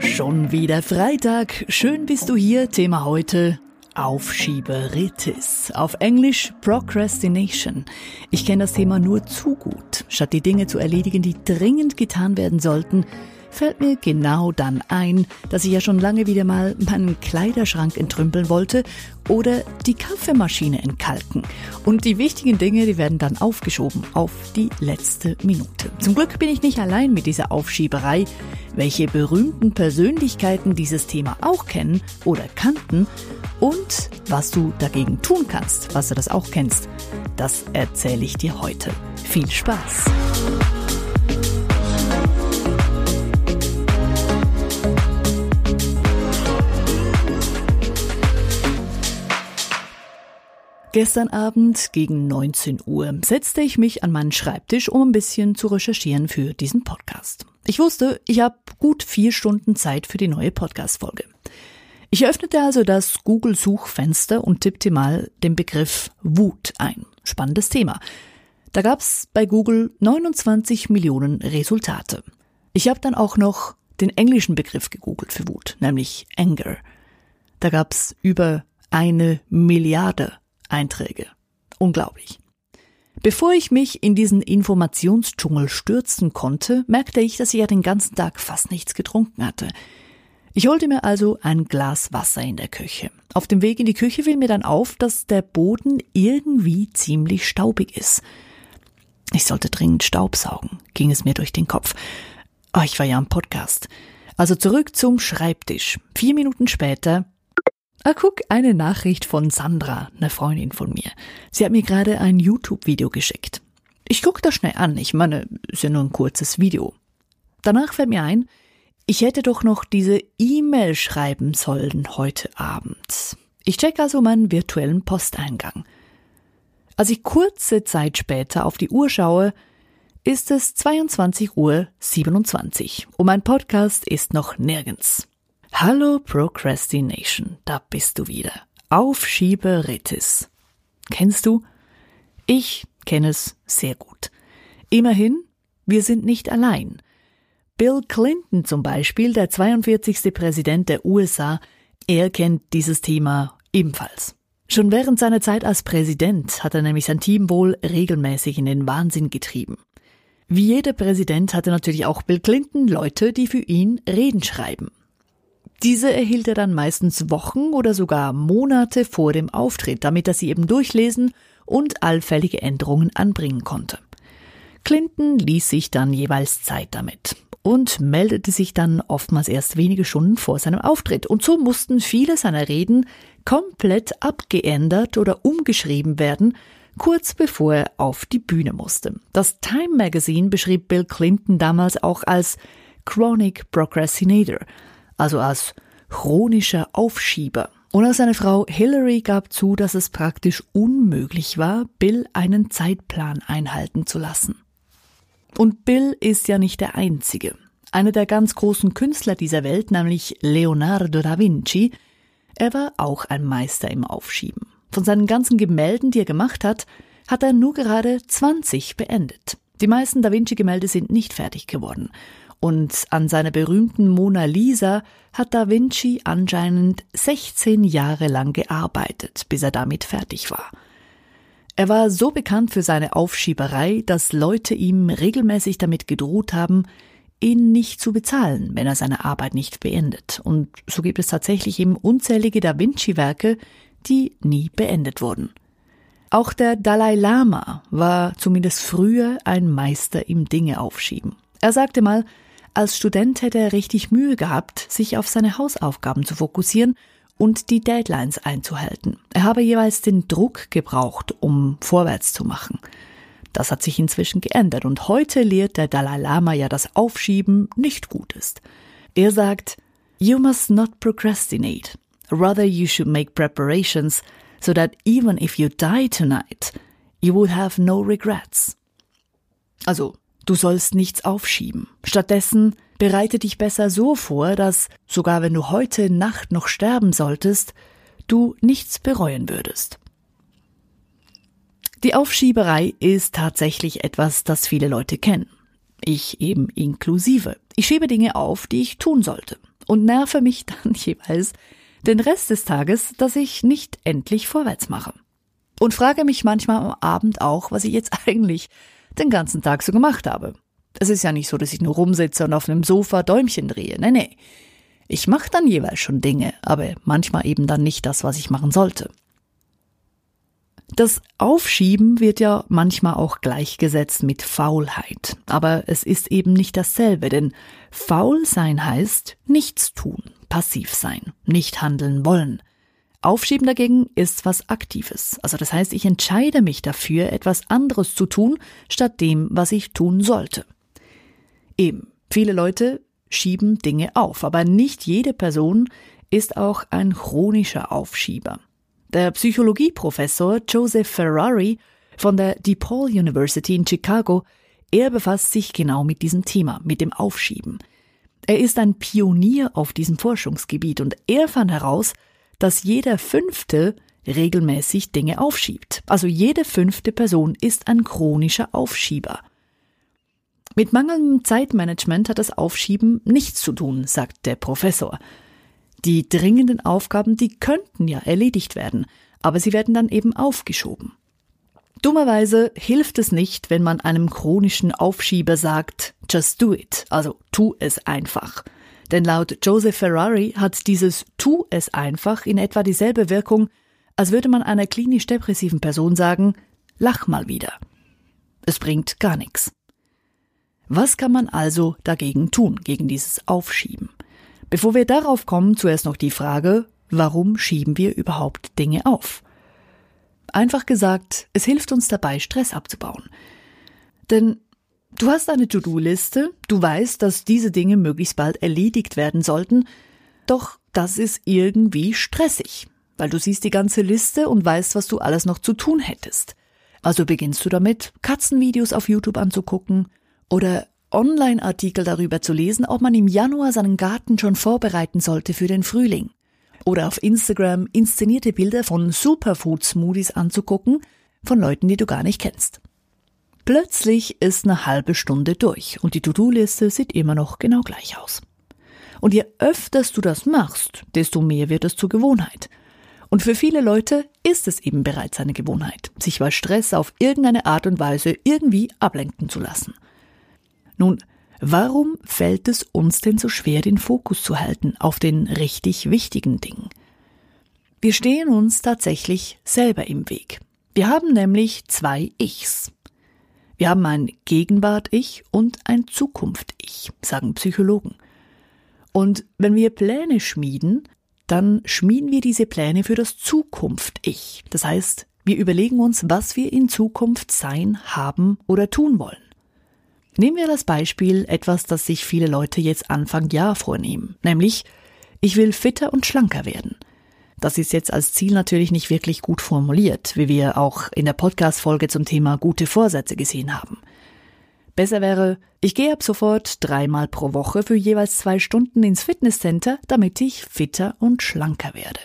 Schon wieder Freitag. Schön bist du hier. Thema heute Aufschieberitis. Auf Englisch Procrastination. Ich kenne das Thema nur zu gut. Statt die Dinge zu erledigen, die dringend getan werden sollten, fällt mir genau dann ein, dass ich ja schon lange wieder mal meinen Kleiderschrank entrümpeln wollte oder die Kaffeemaschine entkalken. Und die wichtigen Dinge, die werden dann aufgeschoben auf die letzte Minute. Zum Glück bin ich nicht allein mit dieser Aufschieberei. Welche berühmten Persönlichkeiten dieses Thema auch kennen oder kannten und was du dagegen tun kannst, was du das auch kennst, das erzähle ich dir heute. Viel Spaß! Gestern Abend gegen 19 Uhr setzte ich mich an meinen Schreibtisch, um ein bisschen zu recherchieren für diesen Podcast. Ich wusste, ich habe gut vier Stunden Zeit für die neue Podcast-Folge. Ich öffnete also das Google-Suchfenster und tippte mal den Begriff Wut ein. Spannendes Thema. Da gab's bei Google 29 Millionen Resultate. Ich habe dann auch noch den englischen Begriff gegoogelt für Wut, nämlich Anger. Da gab's über eine Milliarde Einträge. Unglaublich. Bevor ich mich in diesen Informationsdschungel stürzen konnte, merkte ich, dass ich ja den ganzen Tag fast nichts getrunken hatte. Ich holte mir also ein Glas Wasser in der Küche. Auf dem Weg in die Küche fiel mir dann auf, dass der Boden irgendwie ziemlich staubig ist. Ich sollte dringend Staubsaugen, ging es mir durch den Kopf. Oh, ich war ja am Podcast. Also zurück zum Schreibtisch. Vier Minuten später Ah, guck, eine Nachricht von Sandra, eine Freundin von mir. Sie hat mir gerade ein YouTube-Video geschickt. Ich guck das schnell an, ich meine, ist ja nur ein kurzes Video. Danach fällt mir ein, ich hätte doch noch diese E-Mail schreiben sollen heute Abend. Ich check also meinen virtuellen Posteingang. Als ich kurze Zeit später auf die Uhr schaue, ist es 22 Uhr 27 und mein Podcast ist noch nirgends. Hallo Procrastination, da bist du wieder. Aufschieberitis. Kennst du? Ich kenne es sehr gut. Immerhin, wir sind nicht allein. Bill Clinton zum Beispiel, der 42. Präsident der USA, er kennt dieses Thema ebenfalls. Schon während seiner Zeit als Präsident hat er nämlich sein Team wohl regelmäßig in den Wahnsinn getrieben. Wie jeder Präsident hatte natürlich auch Bill Clinton Leute, die für ihn Reden schreiben. Diese erhielt er dann meistens Wochen oder sogar Monate vor dem Auftritt, damit er sie eben durchlesen und allfällige Änderungen anbringen konnte. Clinton ließ sich dann jeweils Zeit damit und meldete sich dann oftmals erst wenige Stunden vor seinem Auftritt. Und so mussten viele seiner Reden komplett abgeändert oder umgeschrieben werden, kurz bevor er auf die Bühne musste. Das Time Magazine beschrieb Bill Clinton damals auch als Chronic Procrastinator, also als chronischer Aufschieber. Und auch seine Frau Hillary gab zu, dass es praktisch unmöglich war, Bill einen Zeitplan einhalten zu lassen. Und Bill ist ja nicht der Einzige. Einer der ganz großen Künstler dieser Welt, nämlich Leonardo da Vinci, er war auch ein Meister im Aufschieben. Von seinen ganzen Gemälden, die er gemacht hat, hat er nur gerade 20 beendet. Die meisten Da Vinci-Gemälde sind nicht fertig geworden. Und an seiner berühmten Mona Lisa hat Da Vinci anscheinend 16 Jahre lang gearbeitet, bis er damit fertig war. Er war so bekannt für seine Aufschieberei, dass Leute ihm regelmäßig damit gedroht haben, ihn nicht zu bezahlen, wenn er seine Arbeit nicht beendet. Und so gibt es tatsächlich eben unzählige Da Vinci-Werke, die nie beendet wurden. Auch der Dalai Lama war zumindest früher ein Meister im Dinge aufschieben. Er sagte mal, als Student hätte er richtig Mühe gehabt, sich auf seine Hausaufgaben zu fokussieren und die Deadlines einzuhalten. Er habe jeweils den Druck gebraucht, um vorwärts zu machen. Das hat sich inzwischen geändert und heute lehrt der Dalai Lama ja, dass Aufschieben nicht gut ist. Er sagt, You must not procrastinate. Rather you should make preparations so that even if you die tonight, you will have no regrets. Also, Du sollst nichts aufschieben. Stattdessen bereite dich besser so vor, dass, sogar wenn du heute Nacht noch sterben solltest, du nichts bereuen würdest. Die Aufschieberei ist tatsächlich etwas, das viele Leute kennen. ich eben inklusive. Ich schiebe Dinge auf, die ich tun sollte und nerve mich dann jeweils den Rest des Tages, dass ich nicht endlich vorwärts mache. Und frage mich manchmal am Abend auch, was ich jetzt eigentlich den ganzen Tag so gemacht habe. Es ist ja nicht so, dass ich nur rumsitze und auf einem Sofa Däumchen drehe. Nee, nee. Ich mache dann jeweils schon Dinge, aber manchmal eben dann nicht das, was ich machen sollte. Das Aufschieben wird ja manchmal auch gleichgesetzt mit Faulheit. Aber es ist eben nicht dasselbe, denn faul sein heißt nichts tun, passiv sein, nicht handeln wollen. Aufschieben dagegen ist was Aktives. Also das heißt, ich entscheide mich dafür, etwas anderes zu tun, statt dem, was ich tun sollte. Eben, viele Leute schieben Dinge auf, aber nicht jede Person ist auch ein chronischer Aufschieber. Der Psychologieprofessor Joseph Ferrari von der DePaul University in Chicago, er befasst sich genau mit diesem Thema, mit dem Aufschieben. Er ist ein Pionier auf diesem Forschungsgebiet und er fand heraus, dass jeder Fünfte regelmäßig Dinge aufschiebt. Also jede fünfte Person ist ein chronischer Aufschieber. Mit mangelndem Zeitmanagement hat das Aufschieben nichts zu tun, sagt der Professor. Die dringenden Aufgaben, die könnten ja erledigt werden, aber sie werden dann eben aufgeschoben. Dummerweise hilft es nicht, wenn man einem chronischen Aufschieber sagt, just do it, also tu es einfach. Denn laut Joseph Ferrari hat dieses tu es einfach in etwa dieselbe Wirkung, als würde man einer klinisch depressiven Person sagen, lach mal wieder. Es bringt gar nichts. Was kann man also dagegen tun, gegen dieses Aufschieben? Bevor wir darauf kommen, zuerst noch die Frage, warum schieben wir überhaupt Dinge auf? Einfach gesagt, es hilft uns dabei, Stress abzubauen. Denn du hast eine To-Do-Liste, du weißt, dass diese Dinge möglichst bald erledigt werden sollten, doch das ist irgendwie stressig, weil du siehst die ganze Liste und weißt, was du alles noch zu tun hättest. Also beginnst du damit, Katzenvideos auf YouTube anzugucken oder Online-Artikel darüber zu lesen, ob man im Januar seinen Garten schon vorbereiten sollte für den Frühling. Oder auf Instagram inszenierte Bilder von Superfood-Smoothies anzugucken von Leuten, die du gar nicht kennst. Plötzlich ist eine halbe Stunde durch und die To-Do-Liste sieht immer noch genau gleich aus. Und je öfters du das machst, desto mehr wird es zur Gewohnheit. Und für viele Leute ist es eben bereits eine Gewohnheit, sich bei Stress auf irgendeine Art und Weise irgendwie ablenken zu lassen – nun, warum fällt es uns denn so schwer, den Fokus zu halten auf den richtig wichtigen Dingen? Wir stehen uns tatsächlich selber im Weg. Wir haben nämlich zwei Ichs. Wir haben ein Gegenwart-Ich und ein Zukunft-Ich, sagen Psychologen. Und wenn wir Pläne schmieden, dann schmieden wir diese Pläne für das Zukunft-Ich. Das heißt, wir überlegen uns, was wir in Zukunft sein, haben oder tun wollen. Nehmen wir das Beispiel etwas, das sich viele Leute jetzt Anfang Jahr vornehmen, nämlich ich will fitter und schlanker werden. Das ist jetzt als Ziel natürlich nicht wirklich gut formuliert, wie wir auch in der Podcast-Folge zum Thema gute Vorsätze gesehen haben. Besser wäre, ich gehe ab sofort dreimal pro Woche für jeweils zwei Stunden ins Fitnesscenter, damit ich fitter und schlanker werde.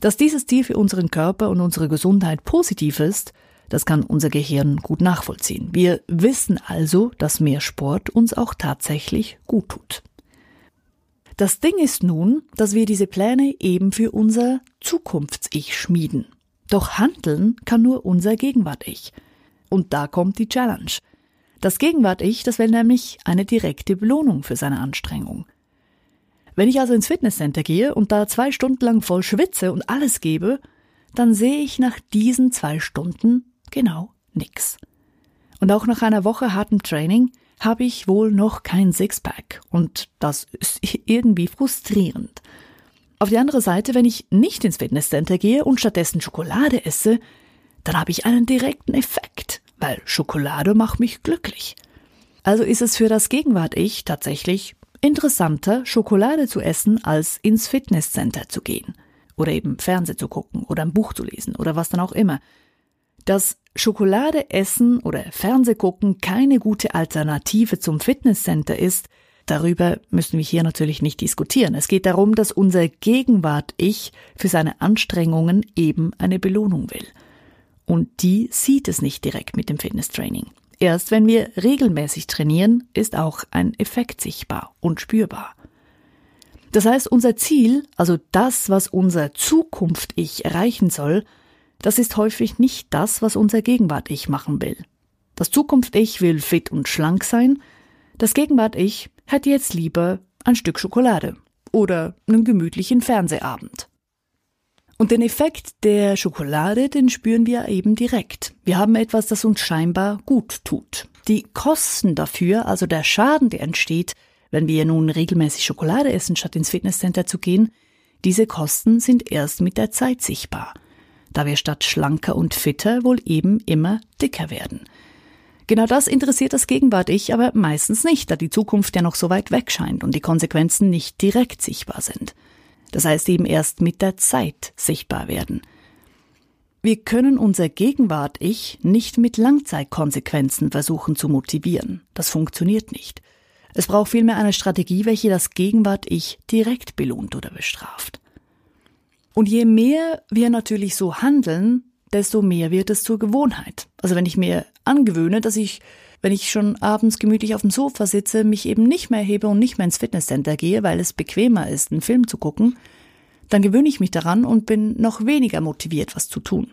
Dass dieses Ziel für unseren Körper und unsere Gesundheit positiv ist, das kann unser Gehirn gut nachvollziehen. Wir wissen also, dass mehr Sport uns auch tatsächlich gut tut. Das Ding ist nun, dass wir diese Pläne eben für unser Zukunfts-Ich schmieden. Doch handeln kann nur unser Gegenwart-Ich. Und da kommt die Challenge. Das Gegenwart-Ich, das will nämlich eine direkte Belohnung für seine Anstrengung. Wenn ich also ins Fitnesscenter gehe und da zwei Stunden lang voll schwitze und alles gebe, dann sehe ich nach diesen zwei Stunden Genau, nix. Und auch nach einer Woche hartem Training habe ich wohl noch kein Sixpack und das ist irgendwie frustrierend. Auf die andere Seite, wenn ich nicht ins Fitnesscenter gehe und stattdessen Schokolade esse, dann habe ich einen direkten Effekt, weil Schokolade macht mich glücklich. Also ist es für das Gegenwart-Ich tatsächlich interessanter, Schokolade zu essen, als ins Fitnesscenter zu gehen. Oder eben Fernseh zu gucken oder ein Buch zu lesen oder was dann auch immer. Dass Schokolade essen oder Fernsehgucken keine gute Alternative zum Fitnesscenter ist, darüber müssen wir hier natürlich nicht diskutieren. Es geht darum, dass unser Gegenwart-Ich für seine Anstrengungen eben eine Belohnung will. Und die sieht es nicht direkt mit dem Fitnesstraining. erst wenn wir regelmäßig trainieren, ist auch ein Effekt sichtbar und spürbar. Das heißt, unser Ziel, also das, was unser Zukunft-Ich erreichen soll, das ist häufig nicht das, was unser Gegenwart-Ich machen will. Das Zukunft-Ich will fit und schlank sein, das Gegenwart-Ich hätte jetzt lieber ein Stück Schokolade oder einen gemütlichen Fernsehabend. Und den Effekt der Schokolade, den spüren wir eben direkt. Wir haben etwas, das uns scheinbar gut tut. Die Kosten dafür, also der Schaden, der entsteht, wenn wir nun regelmäßig Schokolade essen, statt ins Fitnesscenter zu gehen, diese Kosten sind erst mit der Zeit sichtbar, da wir statt schlanker und fitter wohl eben immer dicker werden. Genau das interessiert das Gegenwart-Ich aber meistens nicht, da die Zukunft ja noch so weit weg scheint und die Konsequenzen nicht direkt sichtbar sind das heißt eben erst mit der Zeit sichtbar werden. Wir können unser Gegenwart-Ich nicht mit Langzeitkonsequenzen versuchen zu motivieren. Das funktioniert nicht. Es braucht vielmehr eine Strategie, welche das Gegenwart-Ich direkt belohnt oder bestraft. Und je mehr wir natürlich so handeln, desto mehr wird es zur Gewohnheit. Also wenn ich mir angewöhne, dass ich wenn ich schon abends gemütlich auf dem Sofa sitze, mich eben nicht mehr hebe und nicht mehr ins Fitnesscenter gehe, weil es bequemer ist, einen Film zu gucken, dann gewöhne ich mich daran und bin noch weniger motiviert, was zu tun.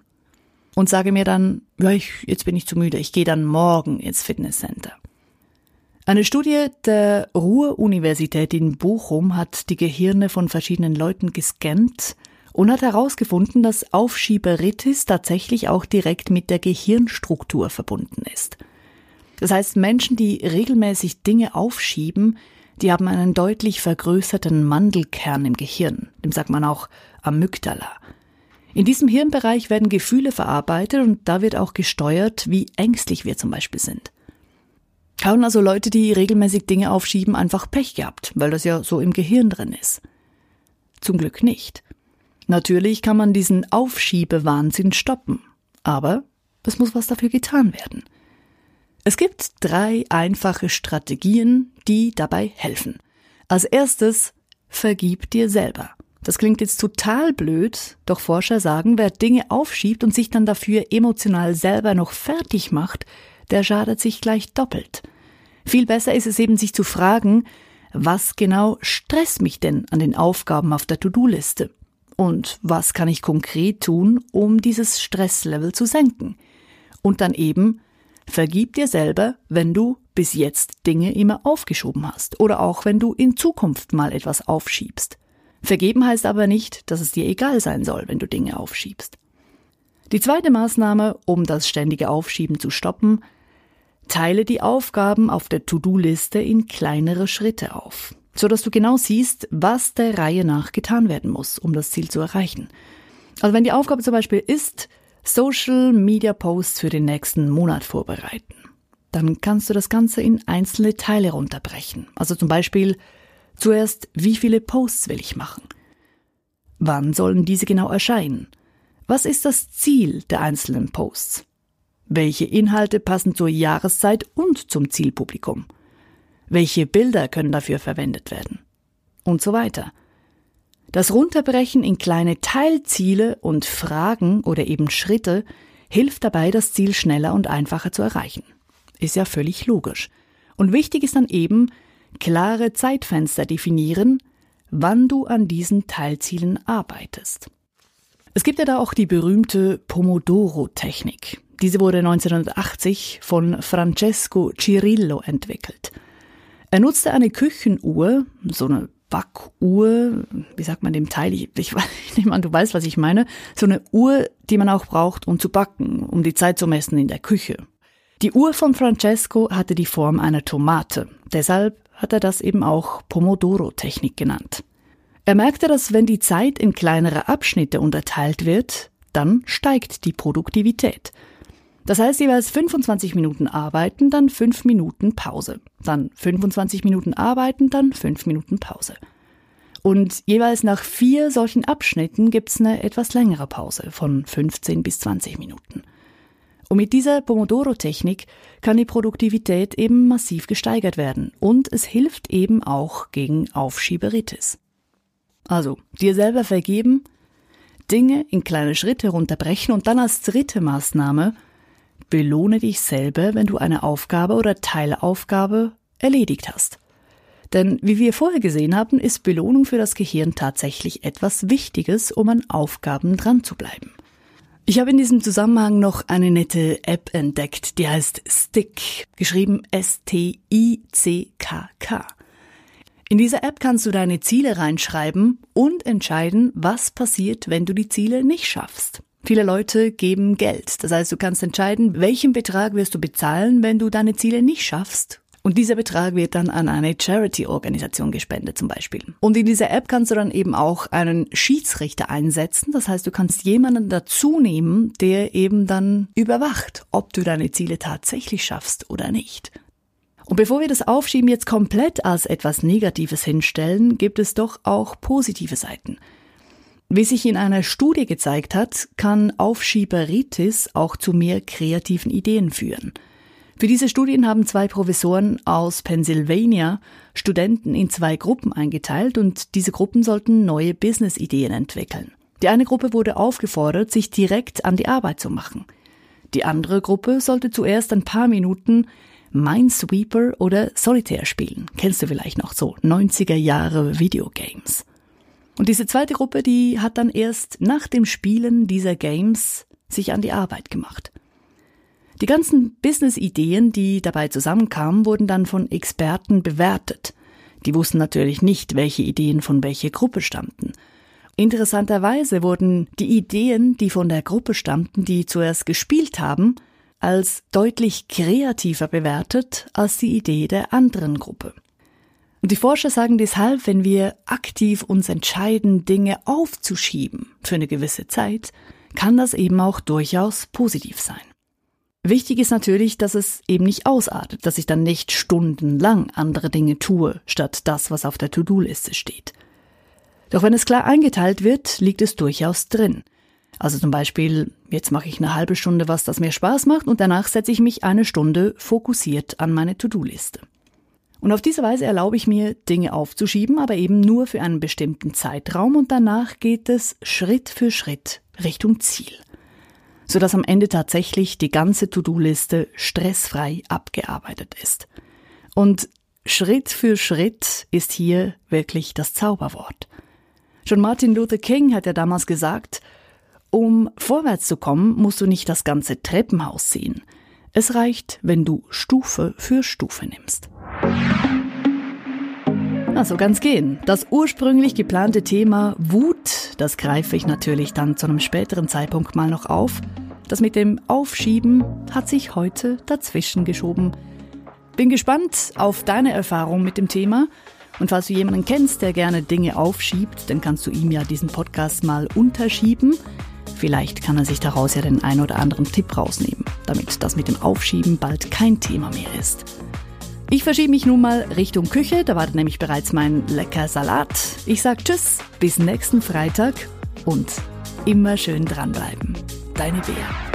Und sage mir dann, ja, ich, jetzt bin ich zu müde, ich gehe dann morgen ins Fitnesscenter. Eine Studie der Ruhr-Universität in Bochum hat die Gehirne von verschiedenen Leuten gescannt und hat herausgefunden, dass Aufschieberitis tatsächlich auch direkt mit der Gehirnstruktur verbunden ist. Das heißt, Menschen, die regelmäßig Dinge aufschieben, die haben einen deutlich vergrößerten Mandelkern im Gehirn. Dem sagt man auch Amygdala. In diesem Hirnbereich werden Gefühle verarbeitet und da wird auch gesteuert, wie ängstlich wir zum Beispiel sind. Haben also Leute, die regelmäßig Dinge aufschieben, einfach Pech gehabt, weil das ja so im Gehirn drin ist. Zum Glück nicht. Natürlich kann man diesen Aufschiebewahnsinn stoppen, aber es muss was dafür getan werden. Es gibt drei einfache Strategien, die dabei helfen. Als erstes, vergib dir selber. Das klingt jetzt total blöd, doch Forscher sagen, wer Dinge aufschiebt und sich dann dafür emotional selber noch fertig macht, der schadet sich gleich doppelt. Viel besser ist es eben, sich zu fragen, was genau stresst mich denn an den Aufgaben auf der To-Do-Liste? Und was kann ich konkret tun, um dieses Stresslevel zu senken? Und dann eben, Vergib dir selber, wenn du bis jetzt Dinge immer aufgeschoben hast oder auch wenn du in Zukunft mal etwas aufschiebst. Vergeben heißt aber nicht, dass es dir egal sein soll, wenn du Dinge aufschiebst. Die zweite Maßnahme, um das ständige Aufschieben zu stoppen, teile die Aufgaben auf der To-Do-Liste in kleinere Schritte auf, so dass du genau siehst, was der Reihe nach getan werden muss, um das Ziel zu erreichen. Also wenn die Aufgabe zum Beispiel ist, Social Media Posts für den nächsten Monat vorbereiten. Dann kannst du das Ganze in einzelne Teile runterbrechen. Also zum Beispiel zuerst, wie viele Posts will ich machen? Wann sollen diese genau erscheinen? Was ist das Ziel der einzelnen Posts? Welche Inhalte passen zur Jahreszeit und zum Zielpublikum? Welche Bilder können dafür verwendet werden? Und so weiter. Das Runterbrechen in kleine Teilziele und Fragen oder eben Schritte hilft dabei, das Ziel schneller und einfacher zu erreichen. Ist ja völlig logisch. Und wichtig ist dann eben, klare Zeitfenster definieren, wann du an diesen Teilzielen arbeitest. Es gibt ja da auch die berühmte Pomodoro-Technik. Diese wurde 1980 von Francesco Cirillo entwickelt. Er nutzte eine Küchenuhr, so eine Backuhr, wie sagt man dem Teil? Ich, ich, ich nehme an, du weißt, was ich meine. So eine Uhr, die man auch braucht, um zu backen, um die Zeit zu messen in der Küche. Die Uhr von Francesco hatte die Form einer Tomate. Deshalb hat er das eben auch Pomodoro-Technik genannt. Er merkte, dass wenn die Zeit in kleinere Abschnitte unterteilt wird, dann steigt die Produktivität. Das heißt jeweils 25 Minuten arbeiten, dann 5 Minuten Pause. Dann 25 Minuten arbeiten, dann 5 Minuten Pause. Und jeweils nach vier solchen Abschnitten gibt's eine etwas längere Pause von 15 bis 20 Minuten. Und mit dieser Pomodoro-Technik kann die Produktivität eben massiv gesteigert werden und es hilft eben auch gegen Aufschieberitis. Also, dir selber vergeben, Dinge in kleine Schritte runterbrechen und dann als dritte Maßnahme belohne dich selber, wenn du eine Aufgabe oder Teilaufgabe erledigt hast. Denn wie wir vorher gesehen haben, ist Belohnung für das Gehirn tatsächlich etwas Wichtiges, um an Aufgaben dran zu bleiben. Ich habe in diesem Zusammenhang noch eine nette App entdeckt, die heißt Stick, geschrieben S-T-I-C-K-K. In dieser App kannst du deine Ziele reinschreiben und entscheiden, was passiert, wenn du die Ziele nicht schaffst. Viele Leute geben Geld. Das heißt, du kannst entscheiden, welchen Betrag wirst du bezahlen, wenn du deine Ziele nicht schaffst. Und dieser Betrag wird dann an eine Charity-Organisation gespendet zum Beispiel. Und in dieser App kannst du dann eben auch einen Schiedsrichter einsetzen. Das heißt, du kannst jemanden dazu nehmen, der eben dann überwacht, ob du deine Ziele tatsächlich schaffst oder nicht. Und bevor wir das Aufschieben jetzt komplett als etwas Negatives hinstellen, gibt es doch auch positive Seiten. Wie sich in einer Studie gezeigt hat, kann Aufschieberitis auch zu mehr kreativen Ideen führen. Für diese Studien haben zwei Professoren aus Pennsylvania Studenten in zwei Gruppen eingeteilt und diese Gruppen sollten neue Business-Ideen entwickeln. Die eine Gruppe wurde aufgefordert, sich direkt an die Arbeit zu machen. Die andere Gruppe sollte zuerst ein paar Minuten Minesweeper oder Solitaire spielen. Kennst du vielleicht noch so 90er Jahre Videogames. Und diese zweite Gruppe, die hat dann erst nach dem Spielen dieser Games sich an die Arbeit gemacht. Die ganzen Business-Ideen, die dabei zusammenkamen, wurden dann von Experten bewertet. Die wussten natürlich nicht, welche Ideen von welcher Gruppe stammten. Interessanterweise wurden die Ideen, die von der Gruppe stammten, die zuerst gespielt haben, als deutlich kreativer bewertet als die Idee der anderen Gruppe. Und die Forscher sagen deshalb, wenn wir aktiv uns entscheiden, Dinge aufzuschieben für eine gewisse Zeit, kann das eben auch durchaus positiv sein. Wichtig ist natürlich, dass es eben nicht ausartet, dass ich dann nicht stundenlang andere Dinge tue, statt das, was auf der To-Do-Liste steht. Doch wenn es klar eingeteilt wird, liegt es durchaus drin. Also zum Beispiel, jetzt mache ich eine halbe Stunde was, das mir Spaß macht und danach setze ich mich eine Stunde fokussiert an meine To-Do-Liste. Und auf diese Weise erlaube ich mir, Dinge aufzuschieben, aber eben nur für einen bestimmten Zeitraum und danach geht es Schritt für Schritt Richtung Ziel sodass am Ende tatsächlich die ganze To-Do-Liste stressfrei abgearbeitet ist. Und Schritt für Schritt ist hier wirklich das Zauberwort. Schon Martin Luther King hat ja damals gesagt, um vorwärts zu kommen, musst du nicht das ganze Treppenhaus sehen. Es reicht, wenn du Stufe für Stufe nimmst. Also ganz gehen. Das ursprünglich geplante Thema Wut, das greife ich natürlich dann zu einem späteren Zeitpunkt mal noch auf. Das mit dem Aufschieben hat sich heute dazwischen geschoben. Bin gespannt auf deine Erfahrung mit dem Thema. Und falls du jemanden kennst, der gerne Dinge aufschiebt, dann kannst du ihm ja diesen Podcast mal unterschieben. Vielleicht kann er sich daraus ja den ein oder anderen Tipp rausnehmen, damit das mit dem Aufschieben bald kein Thema mehr ist. Ich verschiebe mich nun mal Richtung Küche, da wartet nämlich bereits mein lecker Salat. Ich sag Tschüss, bis nächsten Freitag und immer schön dranbleiben. Deine Bea.